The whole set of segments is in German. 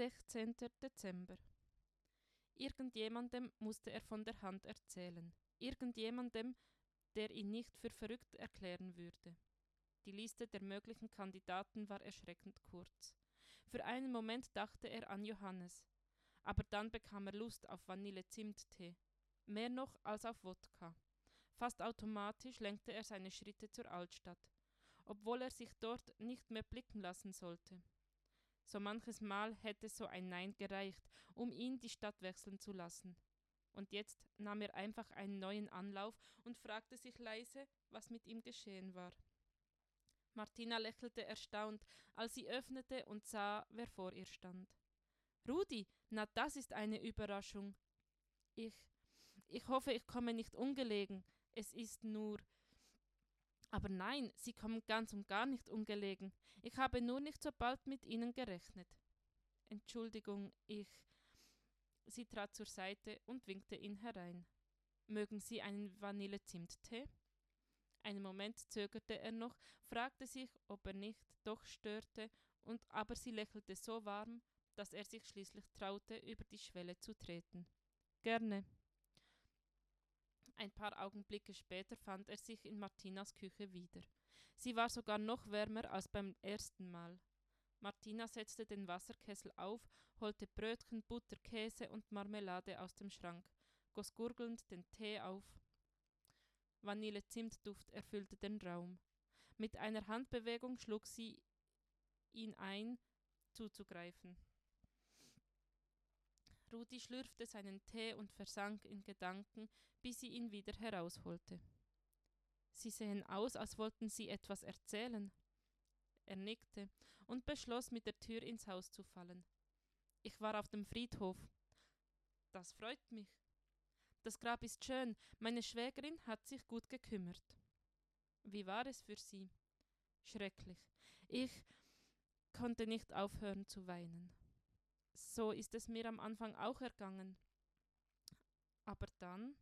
16. Dezember. Irgendjemandem musste er von der Hand erzählen. Irgendjemandem, der ihn nicht für verrückt erklären würde. Die Liste der möglichen Kandidaten war erschreckend kurz. Für einen Moment dachte er an Johannes, aber dann bekam er Lust auf Vanille-Zimttee, mehr noch als auf Wodka. Fast automatisch lenkte er seine Schritte zur Altstadt, obwohl er sich dort nicht mehr blicken lassen sollte. So manches Mal hätte so ein Nein gereicht, um ihn die Stadt wechseln zu lassen. Und jetzt nahm er einfach einen neuen Anlauf und fragte sich leise, was mit ihm geschehen war. Martina lächelte erstaunt, als sie öffnete und sah, wer vor ihr stand. Rudi, na das ist eine Überraschung. Ich, ich hoffe, ich komme nicht ungelegen. Es ist nur. Aber nein, Sie kommen ganz und gar nicht ungelegen. Ich habe nur nicht so bald mit Ihnen gerechnet. Entschuldigung, ich. Sie trat zur Seite und winkte ihn herein. Mögen Sie einen Vanillezimttee? Einen Moment zögerte er noch, fragte sich, ob er nicht doch störte, und aber sie lächelte so warm, dass er sich schließlich traute, über die Schwelle zu treten. Gerne. Ein paar Augenblicke später fand er sich in Martinas Küche wieder. Sie war sogar noch wärmer als beim ersten Mal. Martina setzte den Wasserkessel auf, holte Brötchen, Butter, Käse und Marmelade aus dem Schrank, goss gurgelnd den Tee auf. Vanille-Zimtduft erfüllte den Raum. Mit einer Handbewegung schlug sie ihn ein, zuzugreifen. Rudi schlürfte seinen Tee und versank in Gedanken, bis sie ihn wieder herausholte. Sie sehen aus, als wollten Sie etwas erzählen. Er nickte und beschloss, mit der Tür ins Haus zu fallen. Ich war auf dem Friedhof. Das freut mich. Das Grab ist schön, meine Schwägerin hat sich gut gekümmert. Wie war es für Sie? Schrecklich. Ich konnte nicht aufhören zu weinen. So ist es mir am Anfang auch ergangen. Aber dann,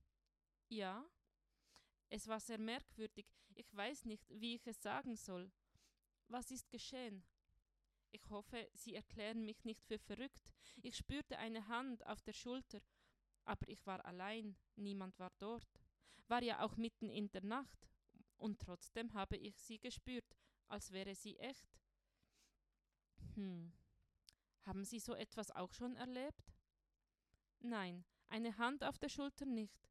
ja, es war sehr merkwürdig. Ich weiß nicht, wie ich es sagen soll. Was ist geschehen? Ich hoffe, Sie erklären mich nicht für verrückt. Ich spürte eine Hand auf der Schulter, aber ich war allein, niemand war dort. War ja auch mitten in der Nacht, und trotzdem habe ich sie gespürt, als wäre sie echt. Hm. Haben Sie so etwas auch schon erlebt? Nein, eine Hand auf der Schulter nicht,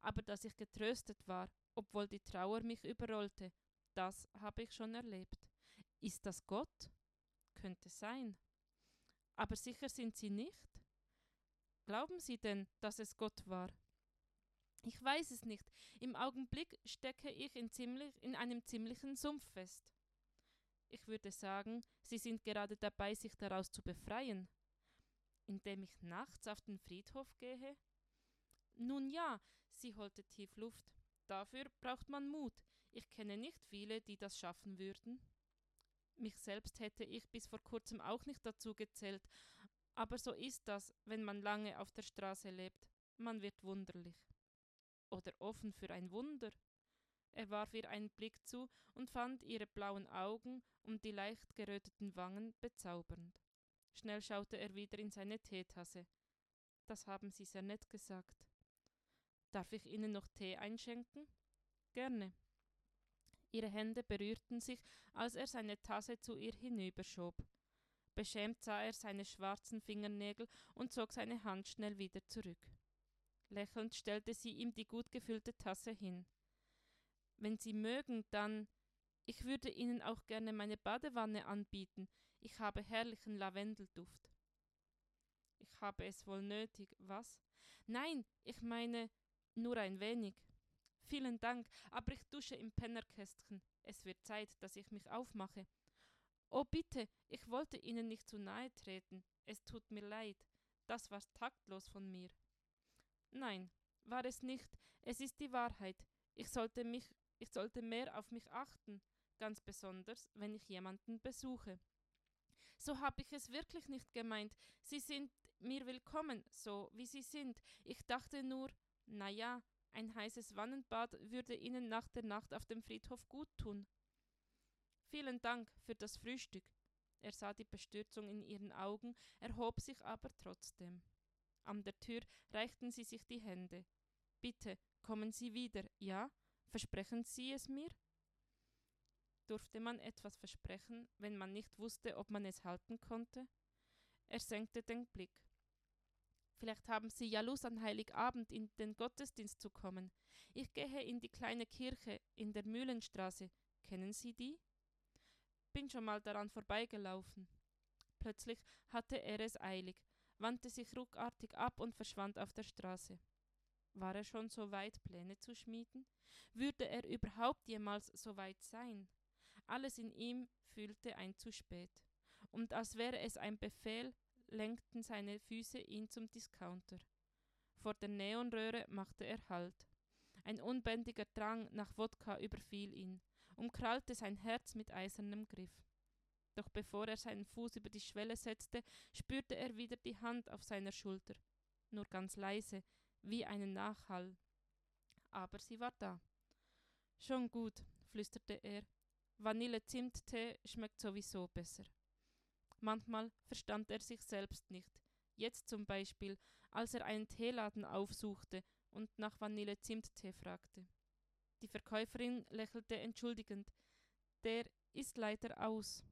aber dass ich getröstet war, obwohl die Trauer mich überrollte, das habe ich schon erlebt. Ist das Gott? Könnte sein. Aber sicher sind Sie nicht? Glauben Sie denn, dass es Gott war? Ich weiß es nicht. Im Augenblick stecke ich in, ziemlich, in einem ziemlichen Sumpf fest. Ich würde sagen, Sie sind gerade dabei, sich daraus zu befreien. Indem ich nachts auf den Friedhof gehe? Nun ja, sie holte tief Luft. Dafür braucht man Mut. Ich kenne nicht viele, die das schaffen würden. Mich selbst hätte ich bis vor kurzem auch nicht dazu gezählt, aber so ist das, wenn man lange auf der Straße lebt. Man wird wunderlich. Oder offen für ein Wunder. Er warf ihr einen Blick zu und fand ihre blauen Augen und die leicht geröteten Wangen bezaubernd. Schnell schaute er wieder in seine Teetasse. Das haben Sie sehr nett gesagt. Darf ich Ihnen noch Tee einschenken? Gerne. Ihre Hände berührten sich, als er seine Tasse zu ihr hinüberschob. Beschämt sah er seine schwarzen Fingernägel und zog seine Hand schnell wieder zurück. Lächelnd stellte sie ihm die gut gefüllte Tasse hin. Wenn Sie mögen, dann. Ich würde Ihnen auch gerne meine Badewanne anbieten. Ich habe herrlichen Lavendelduft. Ich habe es wohl nötig, was? Nein, ich meine nur ein wenig. Vielen Dank, aber ich dusche im Pennerkästchen. Es wird Zeit, dass ich mich aufmache. Oh bitte, ich wollte Ihnen nicht zu nahe treten. Es tut mir leid. Das war taktlos von mir. Nein, war es nicht. Es ist die Wahrheit. Ich sollte mich ich sollte mehr auf mich achten, ganz besonders, wenn ich jemanden besuche. So habe ich es wirklich nicht gemeint. Sie sind mir willkommen, so wie Sie sind. Ich dachte nur, na ja, ein heißes Wannenbad würde Ihnen nach der Nacht auf dem Friedhof gut tun. Vielen Dank für das Frühstück. er sah die Bestürzung in ihren Augen, erhob sich aber trotzdem. An der Tür reichten sie sich die Hände. Bitte, kommen Sie wieder, ja? Versprechen Sie es mir? Durfte man etwas versprechen, wenn man nicht wusste, ob man es halten konnte? Er senkte den Blick. Vielleicht haben Sie ja Lust, an Heiligabend in den Gottesdienst zu kommen. Ich gehe in die kleine Kirche in der Mühlenstraße. Kennen Sie die? Bin schon mal daran vorbeigelaufen. Plötzlich hatte er es eilig, wandte sich ruckartig ab und verschwand auf der Straße. War er schon so weit, Pläne zu schmieden? Würde er überhaupt jemals so weit sein? Alles in ihm fühlte ein zu spät. Und als wäre es ein Befehl, lenkten seine Füße ihn zum Discounter. Vor der Neonröhre machte er Halt. Ein unbändiger Drang nach Wodka überfiel ihn, umkrallte sein Herz mit eisernem Griff. Doch bevor er seinen Fuß über die Schwelle setzte, spürte er wieder die Hand auf seiner Schulter, nur ganz leise, wie einen Nachhall. Aber sie war da. Schon gut, flüsterte er. Vanille-Zimttee schmeckt sowieso besser. Manchmal verstand er sich selbst nicht. Jetzt zum Beispiel, als er einen Teeladen aufsuchte und nach Vanille-Zimttee fragte. Die Verkäuferin lächelte entschuldigend. Der ist leider aus.